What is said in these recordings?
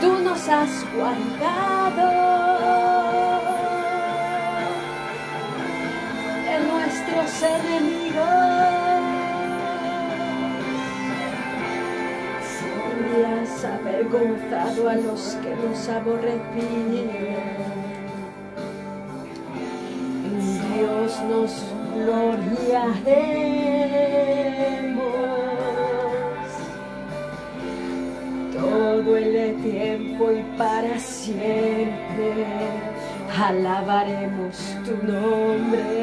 tú nos has guardado enemigos. Has avergonzado a los que nos aborrecían. Dios nos gloriaremos todo el tiempo y para siempre. Alabaremos tu nombre.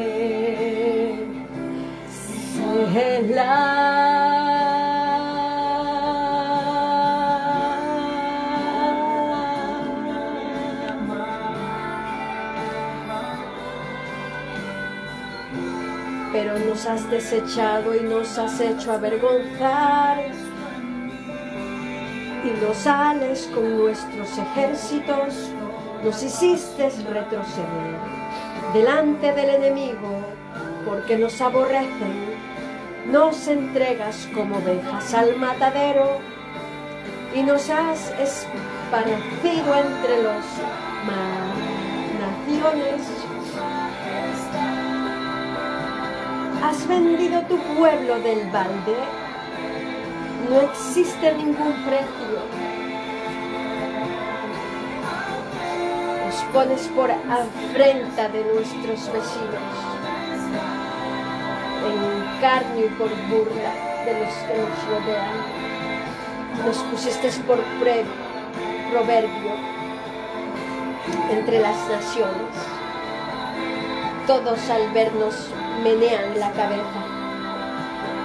Nos has desechado y nos has hecho avergonzar y nos sales con nuestros ejércitos, nos hiciste retroceder delante del enemigo, porque nos aborrecen, nos entregas como ovejas al matadero y nos has esparcido entre los naciones. Has vendido tu pueblo del balde no existe ningún precio. Nos pones por afrenta de nuestros vecinos, en carne y por burla de los que nos rodean. Nos pusiste por pre- proverbio entre las naciones. Todos al vernos menean la cabeza.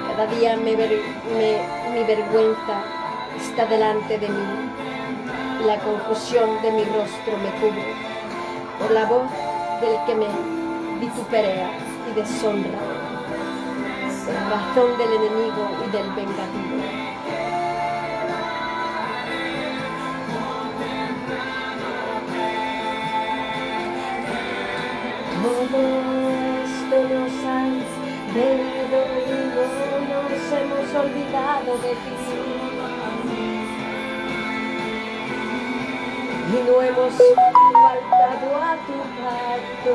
Cada día me mi vergüenza está delante de mí. La confusión de mi rostro me cubre. Por la voz del que me vituperea y deshonra. Por razón del enemigo y del vengativo. Venido y no nos hemos olvidado de ti. Y no hemos faltado a tu pacto.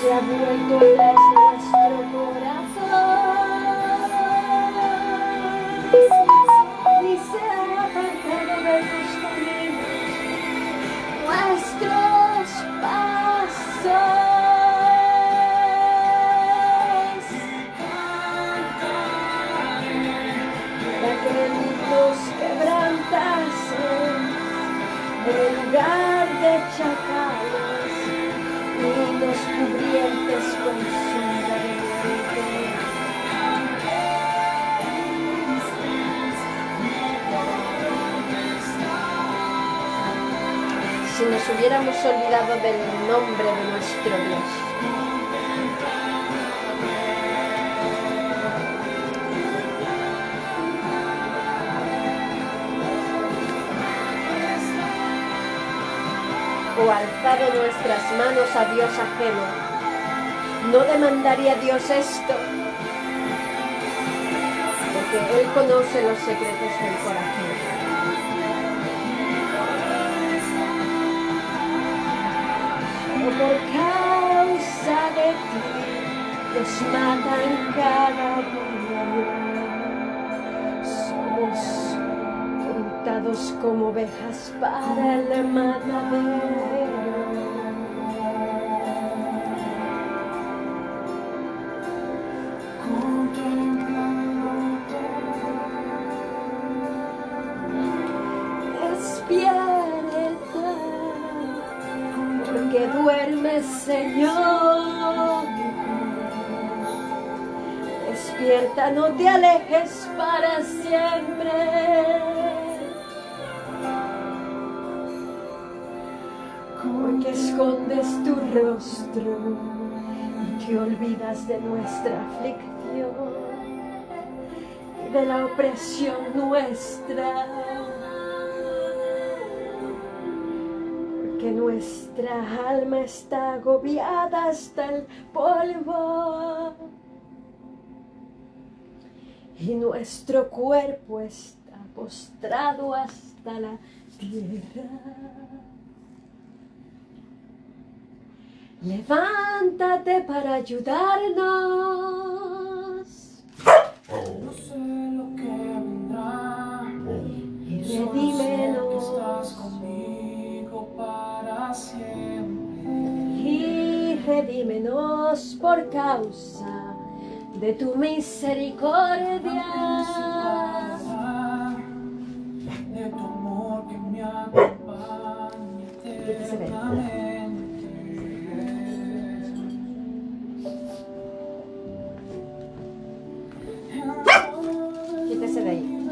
Se ha vuelto atrás nuestro corazón. Lugar de chacales y los cubrientes con muerte. si nos hubiéramos olvidado del nombre de nuestro Dios. O alzado nuestras manos a Dios ajeno, no demandaría Dios esto, porque Él conoce los secretos del corazón. por causa de ti nos matan cada día. Somos como ovejas para el matadero. Señor. Despierta, no te alejes para siempre. Porque escondes tu rostro y te olvidas de nuestra aflicción y de la opresión nuestra. Nuestra alma está agobiada hasta el polvo y nuestro cuerpo está postrado hasta la tierra. Levántate para ayudarnos. No sé lo que vendrá. Y redímenos. Siempre. Y redímenos por causa de tu misericordia. De tu amor que me acompaña eternamente. Quítese de ahí.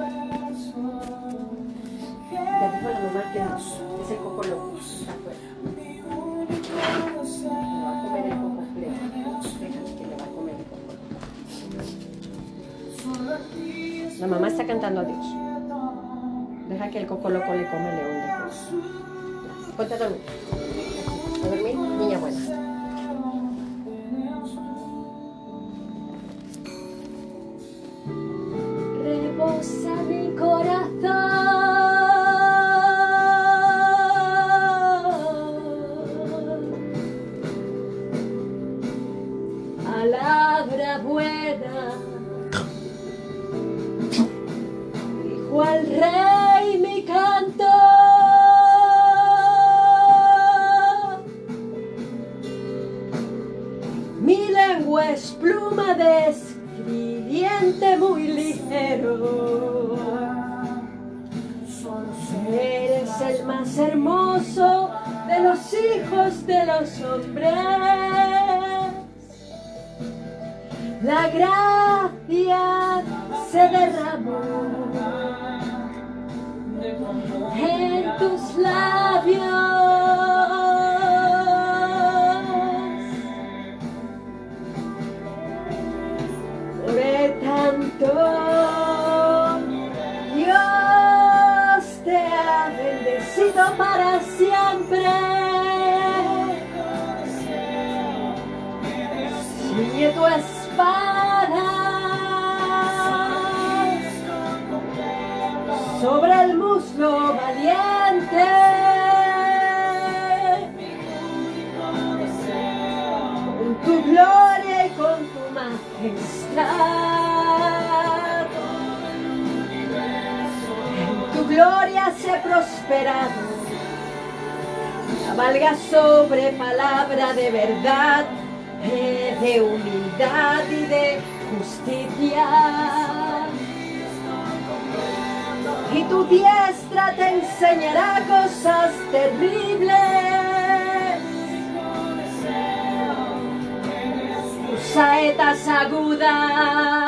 Ya dijo la mamá que no, es el coco loco. Está afuera. La mamá está cantando a Dios. Deja que el coco loco le come león después. Gloria se prosperado. Cabalga sobre palabra de verdad, eh, de humildad y de justicia. Y tu diestra te enseñará cosas terribles. Tus saetas agudas.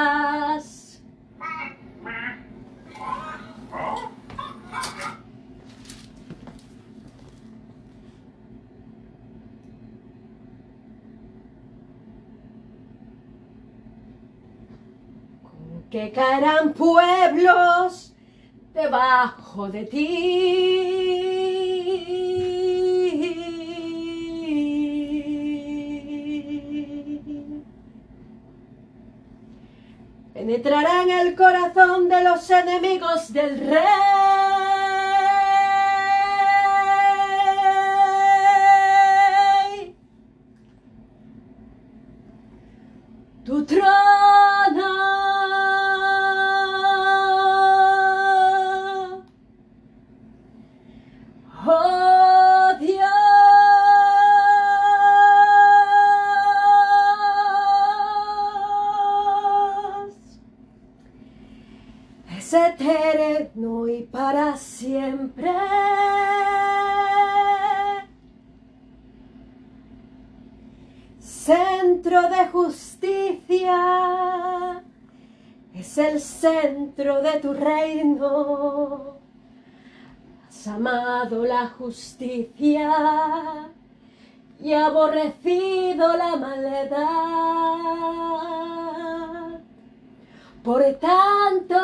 Que caerán pueblos debajo de ti. Penetrarán el corazón de los enemigos del rey. Amado la justicia y aborrecido la maldad. Por tanto,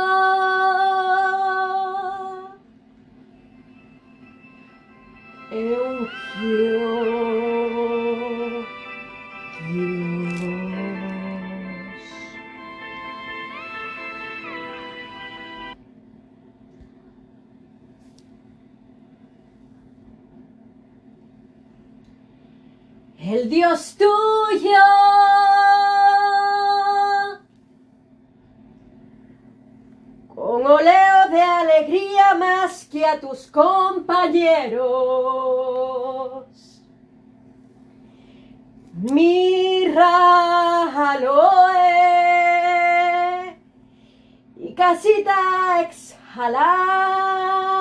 El Dios tuyo. Con oleo de alegría más que a tus compañeros. Mirra, aloe y casita exhalan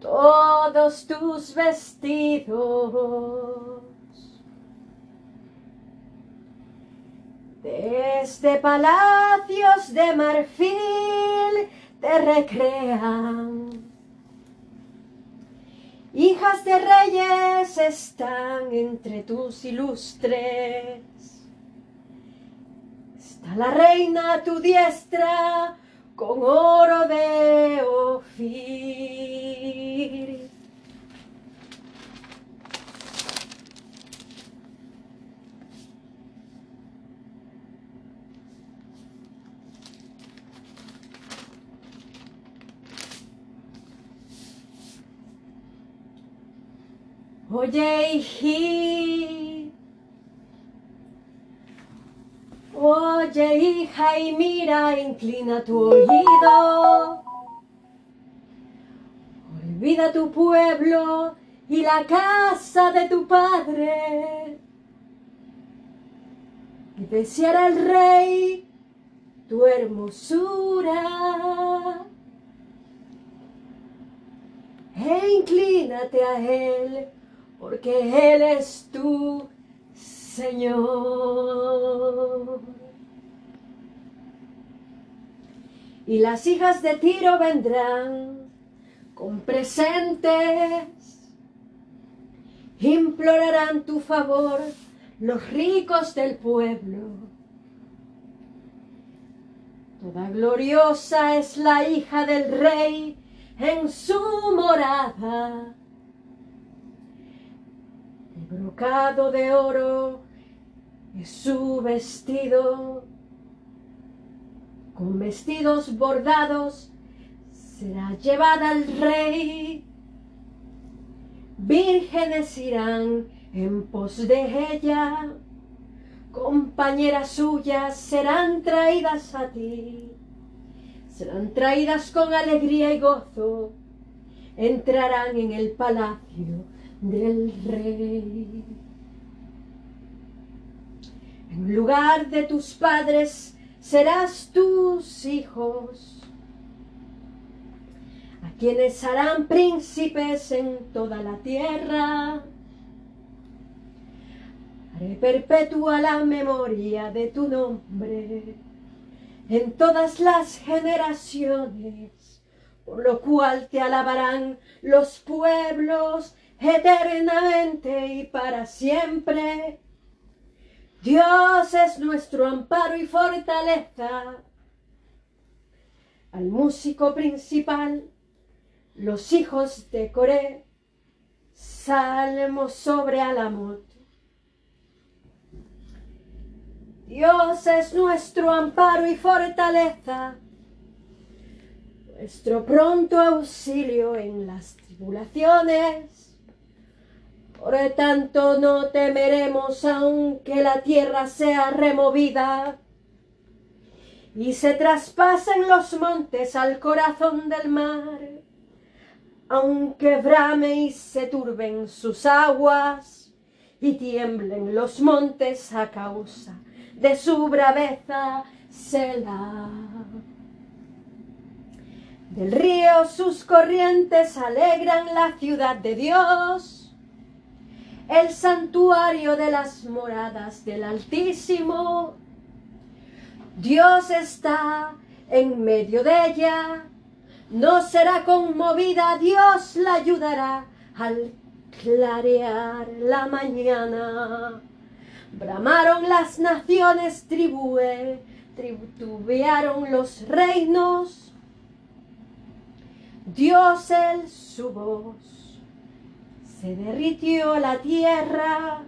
todos tus vestidos. Desde palacios de marfil te recrean. Hijas de reyes están entre tus ilustres. Está la reina a tu diestra con oro de Ofir. Oye, hijí. Oye, hija, y mira, inclina tu oído. Olvida tu pueblo y la casa de tu padre. Y deseará el rey tu hermosura. E inclínate a él, porque él es tu Señor. Y las hijas de Tiro vendrán con presentes, implorarán tu favor los ricos del pueblo. Toda gloriosa es la hija del rey en su morada el brocado de oro su vestido. Con vestidos bordados será llevada al rey. Vírgenes irán en pos de ella. Compañeras suyas serán traídas a ti. Serán traídas con alegría y gozo. Entrarán en el palacio del rey. En lugar de tus padres serás tus hijos, a quienes harán príncipes en toda la tierra. Haré perpetua la memoria de tu nombre en todas las generaciones, por lo cual te alabarán los pueblos eternamente y para siempre. Dios es nuestro amparo y fortaleza. Al músico principal, los hijos de Coré, salmo sobre Alamot. Dios es nuestro amparo y fortaleza, nuestro pronto auxilio en las tribulaciones. Por tanto no temeremos aunque la tierra sea removida y se traspasen los montes al corazón del mar, aunque brame y se turben sus aguas y tiemblen los montes a causa de su braveza, Selah. Del río sus corrientes alegran la ciudad de Dios el santuario de las moradas del Altísimo. Dios está en medio de ella. No será conmovida, Dios la ayudará al clarear la mañana. Bramaron las naciones, tribue, tributubearon los reinos. Dios el su voz, se derritió la tierra.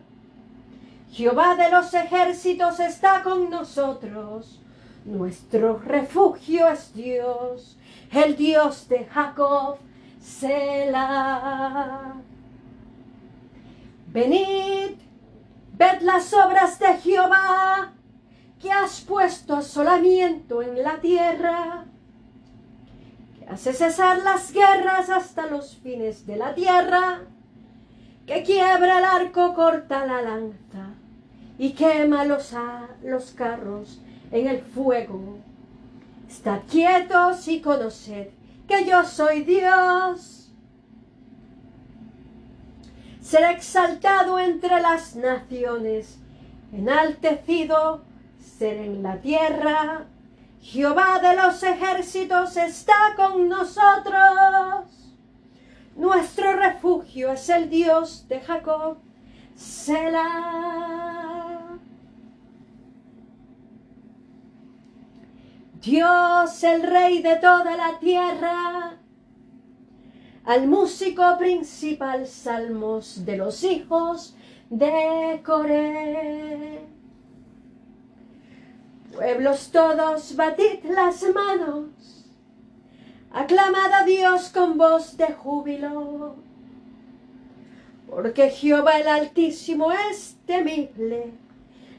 Jehová de los ejércitos está con nosotros. Nuestro refugio es Dios, el Dios de Jacob, Selah. Venid, ved las obras de Jehová, que has puesto asolamiento en la tierra, que hace cesar las guerras hasta los fines de la tierra, que quiebra el arco, corta la lanza y quema los, los carros en el fuego. Estad quietos y conoced que yo soy Dios. Será exaltado entre las naciones, enaltecido ser en la tierra. Jehová de los ejércitos está con nosotros. Nuestro refugio es el Dios de Jacob. Selah. Dios el Rey de toda la tierra, al músico principal salmos de los hijos de Coré. Pueblos todos, batid las manos, aclamad a Dios con voz de júbilo, porque Jehová el Altísimo es temible,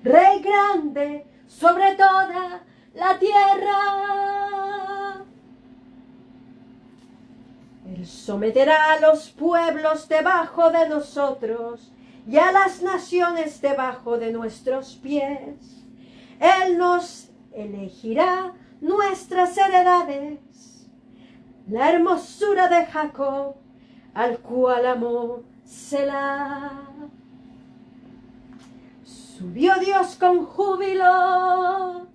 Rey grande sobre toda la tierra. Él someterá a los pueblos debajo de nosotros y a las naciones debajo de nuestros pies. Él nos elegirá nuestras heredades, la hermosura de Jacob, al cual amó Selah. Subió Dios con júbilo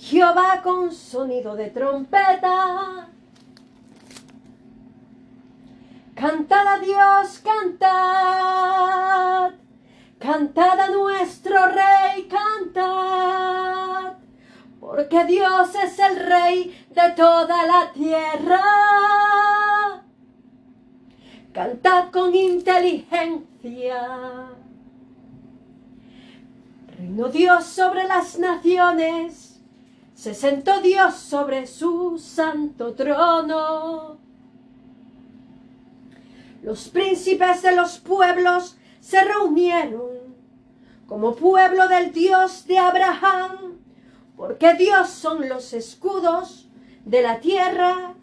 Jehová con sonido de trompeta. Cantad a Dios, cantad. Cantad a nuestro Rey, cantad. Porque Dios es el Rey de toda la tierra. Cantad con inteligencia. Reino Dios sobre las naciones se sentó Dios sobre su santo trono. Los príncipes de los pueblos se reunieron como pueblo del Dios de Abraham, porque Dios son los escudos de la tierra,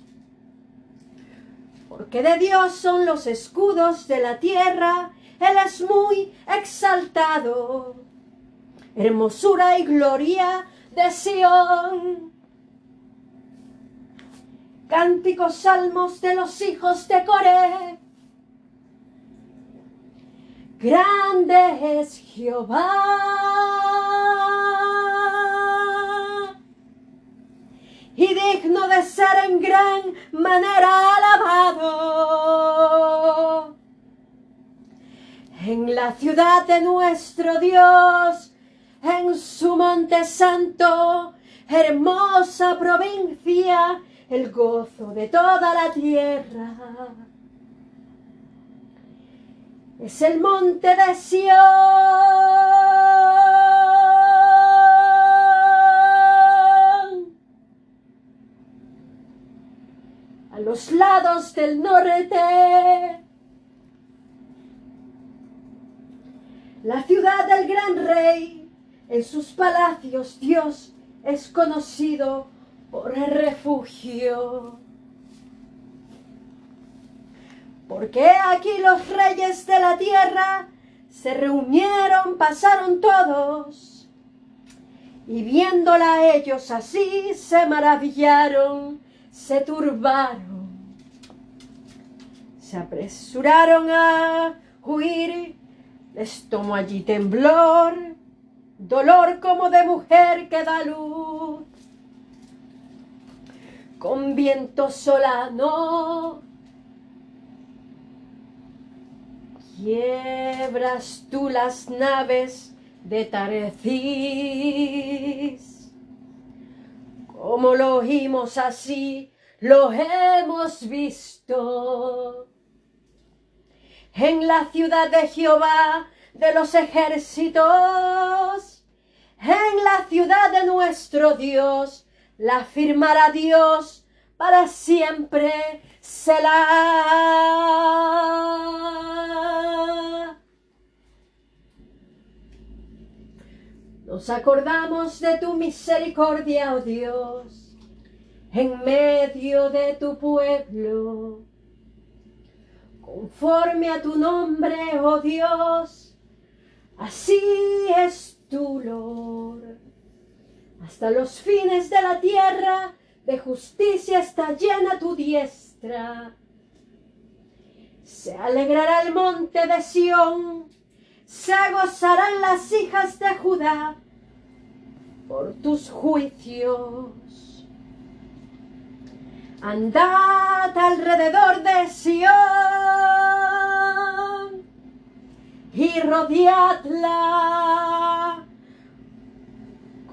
porque de Dios son los escudos de la tierra, Él es muy exaltado. Hermosura y gloria de Sion. Cánticos salmos de los hijos de Coré. Grande es Jehová. Y digno de ser en gran manera alabado. En la ciudad de nuestro Dios en su monte santo, hermosa provincia, el gozo de toda la tierra. Es el monte de Sion. A los lados del norte. La ciudad del gran rey en sus palacios Dios es conocido por el refugio. Porque aquí los reyes de la tierra se reunieron, pasaron todos, y viéndola ellos así se maravillaron, se turbaron, se apresuraron a huir, les tomó allí temblor, dolor como de mujer que da luz, con viento solano. Quiebras tú las naves de Tarecís, como lo oímos así, lo hemos visto. En la ciudad de Jehová de los ejércitos, en la ciudad de nuestro Dios, la firmará Dios para siempre, la Nos acordamos de tu misericordia, oh Dios, en medio de tu pueblo. Conforme a tu nombre, oh Dios, así es tu Lord. Hasta los fines de la tierra de justicia está llena tu diestra. Se alegrará el monte de Sión, se gozarán las hijas de Judá por tus juicios. Andad alrededor de Sión y rodeadla.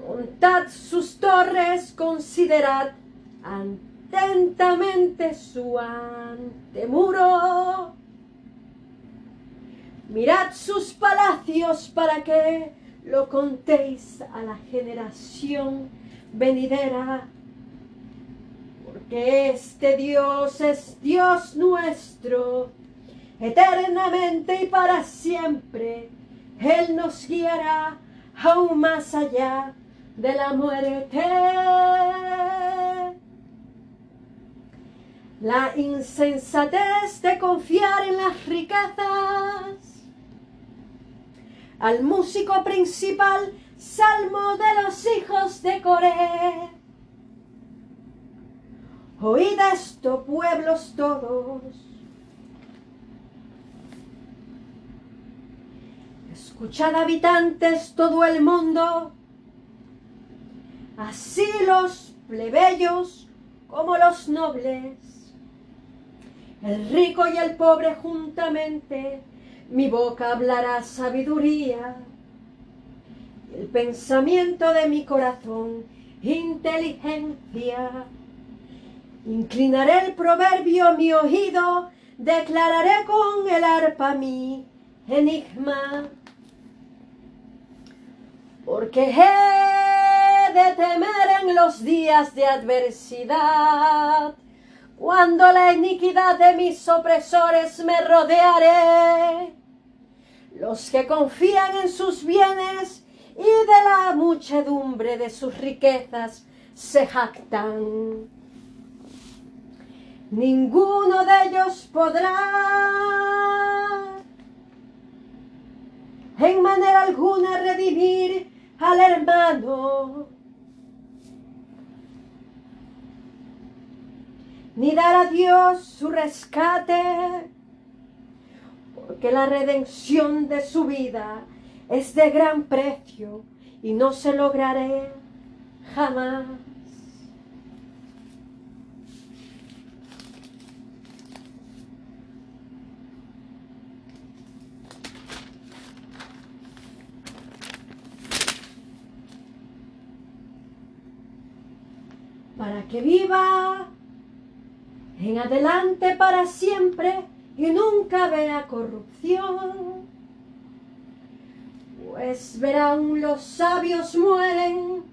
Contad sus torres, considerad atentamente su antemuro. Mirad sus palacios para que lo contéis a la generación venidera. Porque este Dios es Dios nuestro, eternamente y para siempre. Él nos guiará aún más allá de la muerte. La insensatez de confiar en las riquezas. Al músico principal, salmo de los hijos de Coré. Oíd esto, pueblos todos. Escuchad, habitantes, todo el mundo así los plebeyos como los nobles, el rico y el pobre juntamente, mi boca hablará sabiduría, el pensamiento de mi corazón, inteligencia. Inclinaré el proverbio mi oído, declararé con el arpa mi enigma. Porque de temer en los días de adversidad. Cuando la iniquidad de mis opresores me rodearé, los que confían en sus bienes y de la muchedumbre de sus riquezas se jactan. Ninguno de ellos podrá en manera alguna redimir al hermano ni dar a Dios su rescate, porque la redención de su vida es de gran precio y no se lograré jamás. Para que viva en adelante para siempre y nunca vea corrupción. Pues verán los sabios mueren,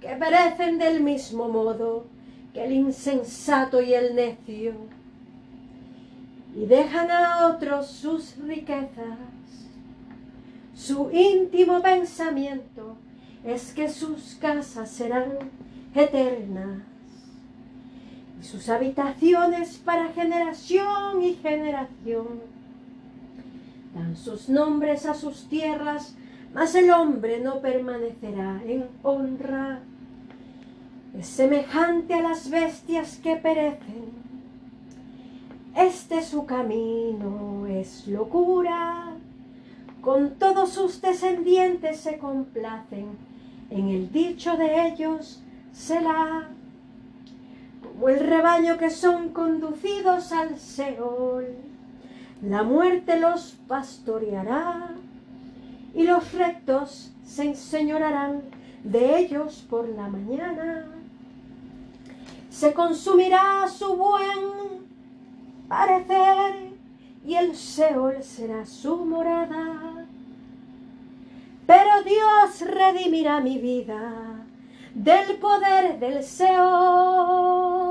que perecen del mismo modo que el insensato y el necio, y dejan a otros sus riquezas. Su íntimo pensamiento es que sus casas serán eternas sus habitaciones para generación y generación. Dan sus nombres a sus tierras, mas el hombre no permanecerá en honra. Es semejante a las bestias que perecen. Este su camino es locura, con todos sus descendientes se complacen, en el dicho de ellos se la como el rebaño que son conducidos al Seol. La muerte los pastoreará y los rectos se enseñorarán de ellos por la mañana. Se consumirá su buen parecer y el Seol será su morada. Pero Dios redimirá mi vida del poder del Seol,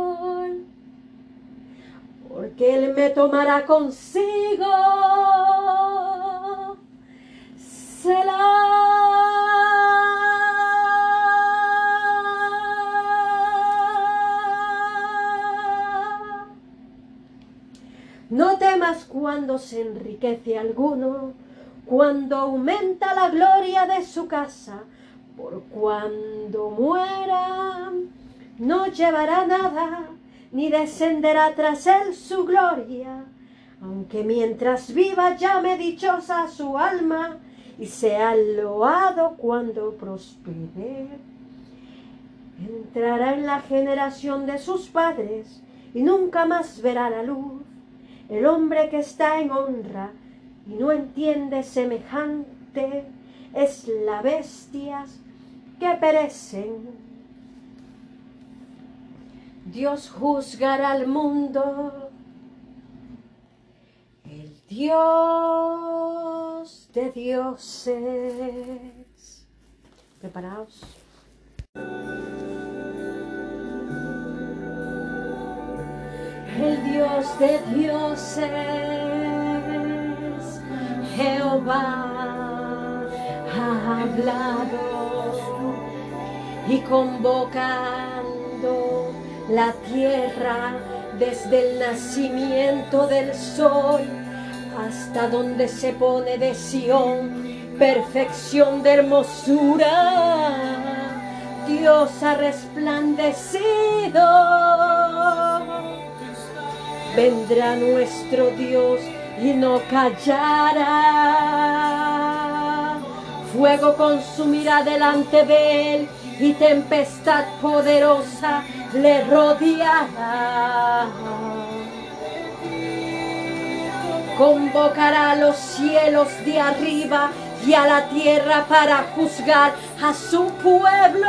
porque Él me tomará consigo. No temas cuando se enriquece alguno, cuando aumenta la gloria de su casa, por cuando muera no llevará nada, ni descenderá tras él su gloria, aunque mientras viva llame dichosa su alma y sea loado cuando prospere. Entrará en la generación de sus padres y nunca más verá la luz. El hombre que está en honra y no entiende semejante es la bestia que perecen. Dios juzgará al mundo, el Dios de dioses. ¿Preparados? El Dios de dioses, Jehová ha hablado y convocando la tierra desde el nacimiento del sol hasta donde se pone de Sión, perfección de hermosura. Dios ha resplandecido. Vendrá nuestro Dios y no callará. Fuego consumirá delante de él y tempestad poderosa le rodeará. Convocará a los cielos de arriba y a la tierra para juzgar a su pueblo.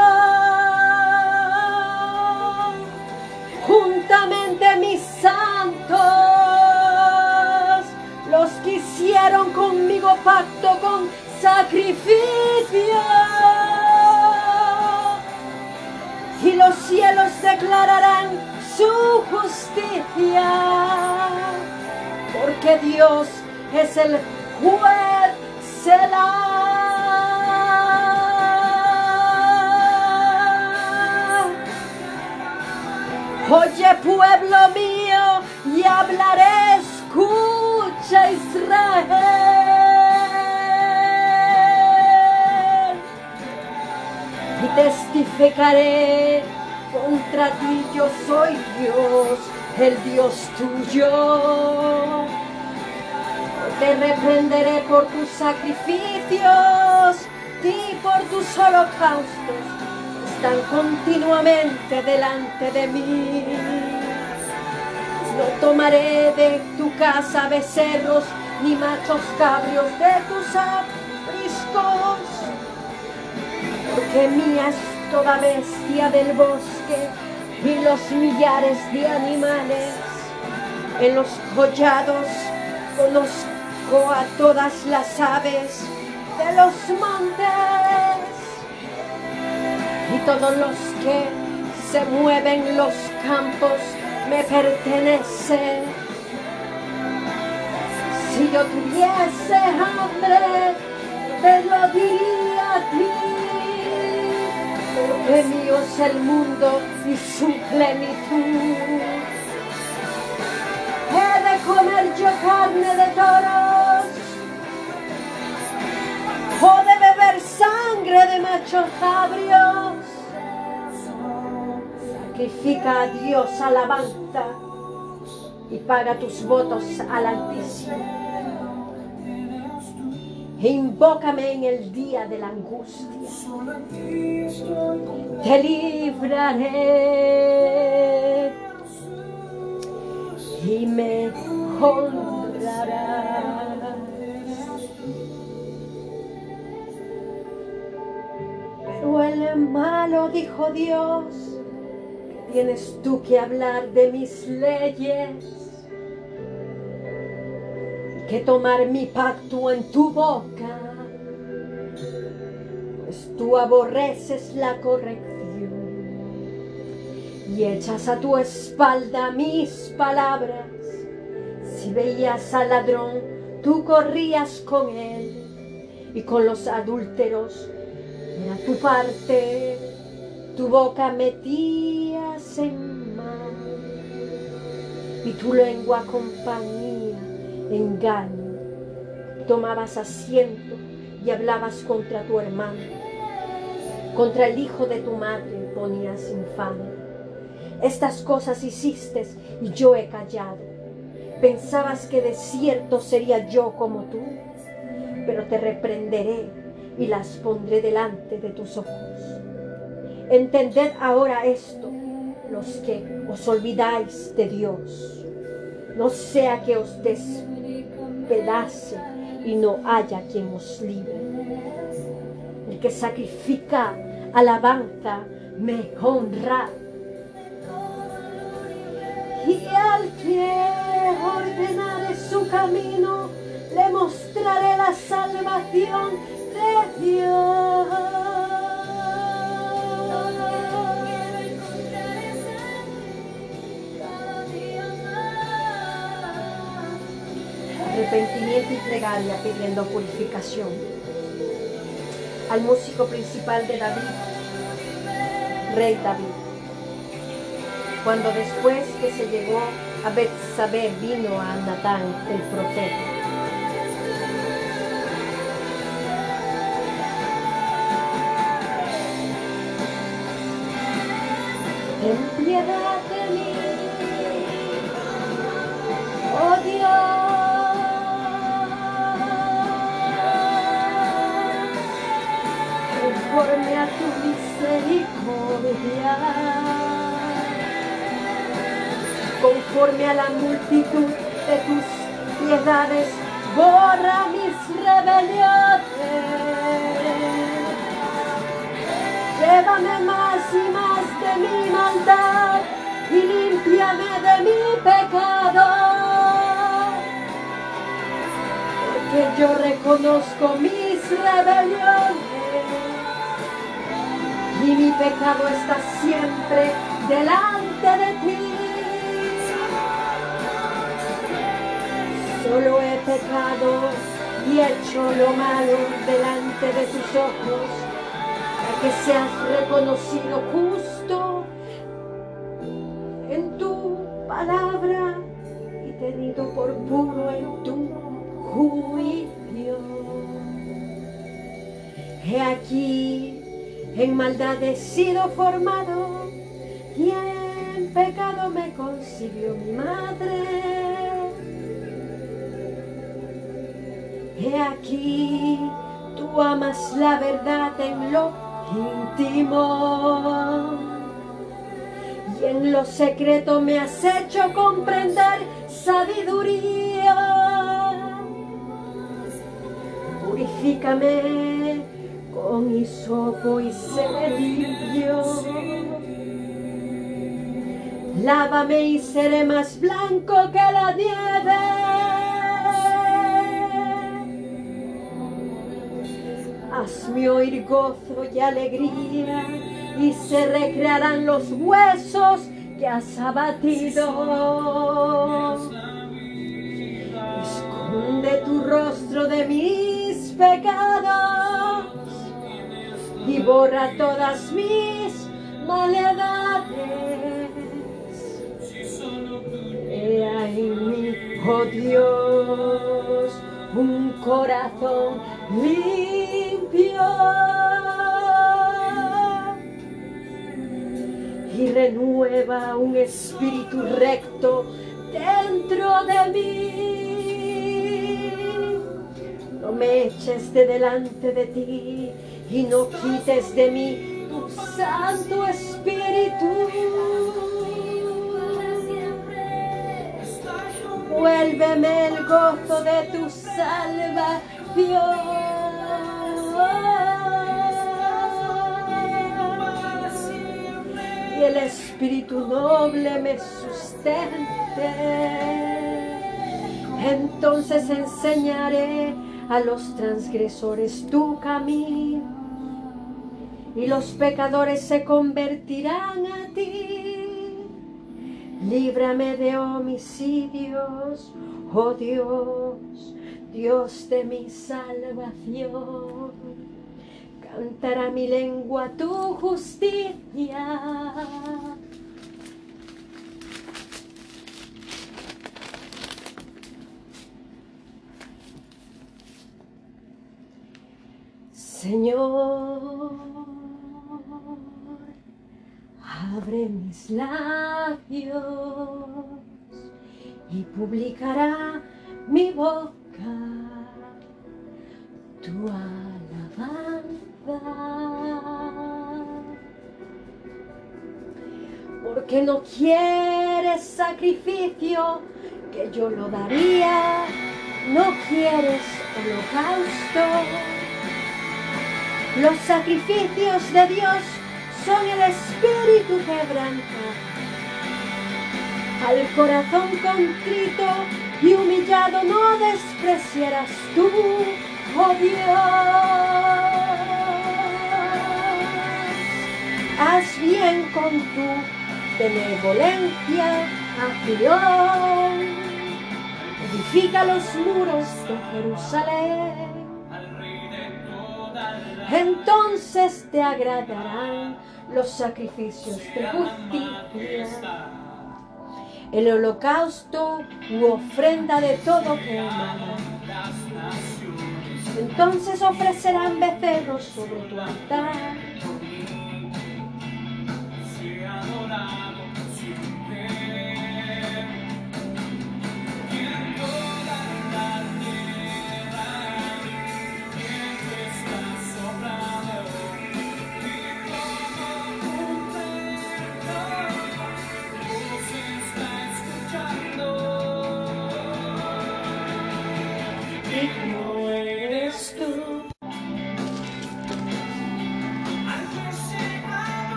Juntamente mis santos, los que hicieron conmigo pacto con sacrificio y los cielos declararán su justicia, porque Dios es el juez Selah. Oye pueblo mío y hablaré, escucha Israel testificaré contra ti yo soy Dios, el Dios tuyo. Te reprenderé por tus sacrificios y por tus holocaustos. Están continuamente delante de mí. No tomaré de tu casa becerros ni machos cabrios de tus apriscos porque mía es toda bestia del bosque y los millares de animales. En los collados conozco a todas las aves de los montes y todos los que se mueven en los campos me pertenecen. Si yo tuviese hambre, te lo diría a ti porque mío es el mundo y su plenitud. He de comer yo carne de toros, o de beber sangre de machos cabrios. Sacrifica a Dios alabanza y paga tus votos al Altísimo. E invócame en el día de la angustia. Te libraré y me honrarás. Pero el malo dijo Dios, tienes tú que hablar de mis leyes que tomar mi pacto en tu boca, pues tú aborreces la corrección y echas a tu espalda mis palabras. Si veías al ladrón, tú corrías con él y con los adúlteros era tu parte, tu boca metías en mal y tu lengua compañía, engaño. Tomabas asiento y hablabas contra tu hermano, contra el hijo de tu madre ponías infamia. Estas cosas hiciste y yo he callado. Pensabas que de cierto sería yo como tú, pero te reprenderé y las pondré delante de tus ojos. Entended ahora esto, los que os olvidáis de Dios, no sea que os despedace y no haya quien os libre. El que sacrifica alabanza me honra y al que ordenare su camino, le mostraré la salvación de Dios. Arrepentimiento y plegaria pidiendo purificación. Al músico principal de David, Rey David cuando después que se llegó a Betsabé vino a Natán el profeta. Ten piedad conforme a tu misericordia conforme a la multitud de tus piedades, borra mis rebeliones. Llévame más y más de mi maldad y límpiame de mi pecado. Porque yo reconozco mis rebeliones y mi pecado está siempre delante de ti. Solo he pecado y hecho lo malo delante de tus ojos, para que seas reconocido justo en tu palabra y tenido por puro en tu juicio. He aquí, en maldad he sido formado y en pecado me concibió mi madre. He aquí, tú amas la verdad en lo íntimo. Y en lo secreto me has hecho comprender sabiduría. Purifícame con hisopo y limpio. Lávame y seré más blanco que la nieve. Hazme oír gozo y alegría y se recrearán los huesos que has abatido. Esconde tu rostro de mis pecados y borra todas mis maldades. Crea en mí, oh Dios, un corazón limpio y renueva un espíritu recto dentro de mí. No me eches de delante de ti y no quites de mí tu Santo Espíritu. Vuélveme el gozo de tu salvación. Y el espíritu noble me sustente. Entonces enseñaré a los transgresores tu camino y los pecadores se convertirán a ti. Líbrame de homicidios, oh Dios, Dios de mi salvación. Cantará mi lengua tu justicia. Señor, abre mis labios y publicará mi boca tu alabanza. Porque no quieres sacrificio que yo lo daría, no quieres holocausto. Los sacrificios de Dios son el espíritu quebranta. Al corazón contrito y humillado no despreciarás tú, oh Dios. Haz bien con tu benevolencia a Edifica los muros de Jerusalén entonces te agradarán los sacrificios de justicia, el holocausto u ofrenda de todo quemada. Entonces ofrecerán becerros sobre tu altar.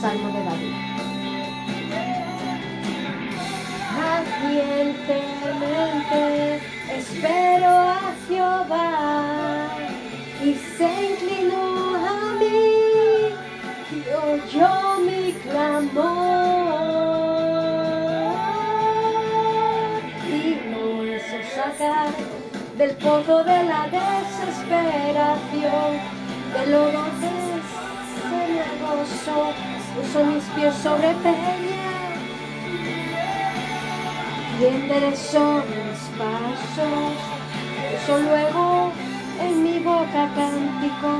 Salmo de David. Pacientemente espero a Jehová y se inclinó a mí y oyó mi clamor y me hizo sacar del pozo de la desesperación, del lodo puso mis pies sobre peña. Y enderezó mis pasos, puso luego en mi boca cántico,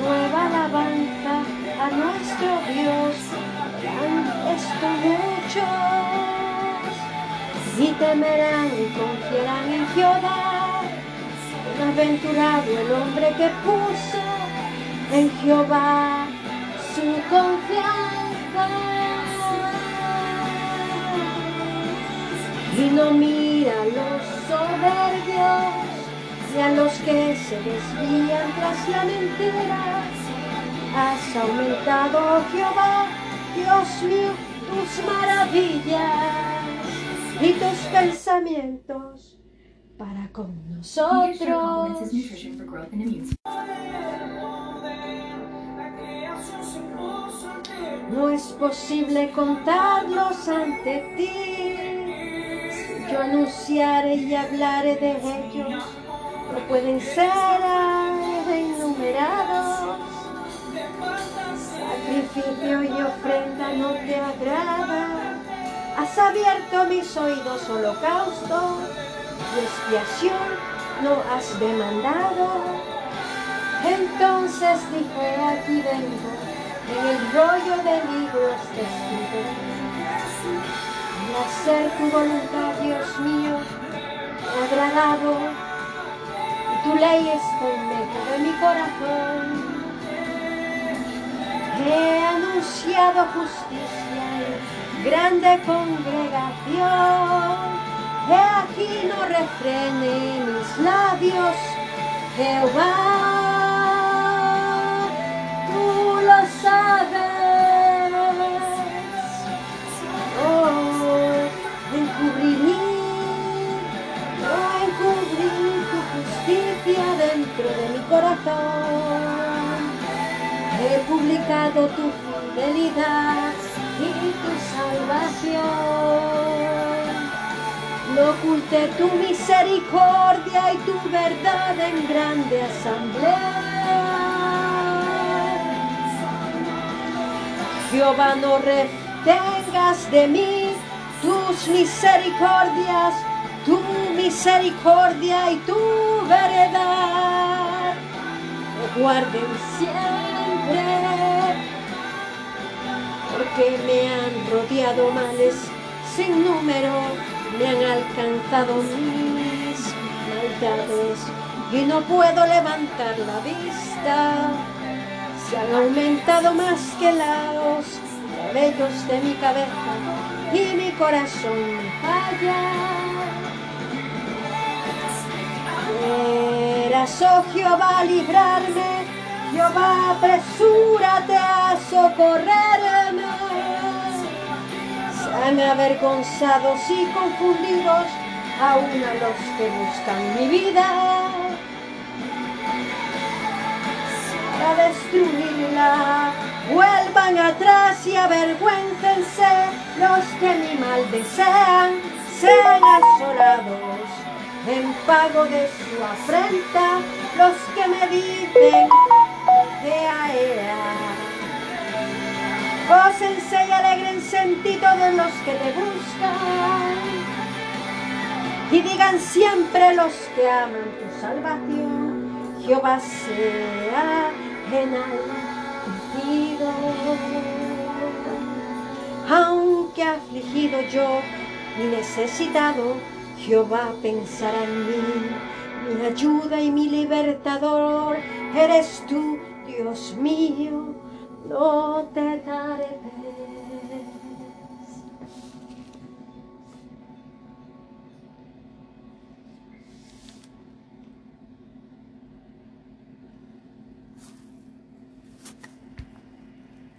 nueva alabanza a nuestro Dios, esto muchos, y temerán y confiarán en Jehová, aventurado el hombre que puso en Jehová su confianza y no mira a los soberbios ni a los que se desvían tras la mentira. Has aumentado, Jehová, Dios mío, tus maravillas y tus pensamientos para con nosotros. No es posible contarlos ante ti. yo anunciaré y hablaré de ellos, no pueden ser enumerados. Sacrificio y ofrenda no te agrada. Has abierto mis oídos, holocausto y expiación no has demandado. Entonces dije, aquí vengo en el rollo de libros escritos. Y hacer tu voluntad, Dios mío, agradado. Y tu ley está en de mi corazón. He anunciado justicia en grande congregación. He aquí no refrene mis labios, Jehová. No encubrir, no encubrir tu justicia dentro de mi corazón. He publicado tu fidelidad y tu salvación. No oculte tu misericordia y tu verdad en grande asamblea. Jehová, no retengas de mí tus misericordias, tu misericordia y tu verdad. Me guarden siempre, porque me han rodeado males sin número, me han alcanzado mis maldades y no puedo levantar la vista. Se han aumentado más que los cabellos de mi cabeza y mi corazón falla. Quieras, oh Jehová, librarme, Jehová, apresúrate a socorrerme. Sean avergonzados y confundidos aún a los que buscan mi vida. Destruirla, vuelvan atrás y avergüéncense los que mi mal desean, sean asolados en pago de su afrenta los que me dicen ea, ea. Gócense y alegrense en ti todos los que te buscan. Y digan siempre los que aman tu salvación, Jehová sea enaltecido. Aunque afligido yo y necesitado, Jehová pensará en mí, mi ayuda y mi libertador, eres tú, Dios mío, no te daré.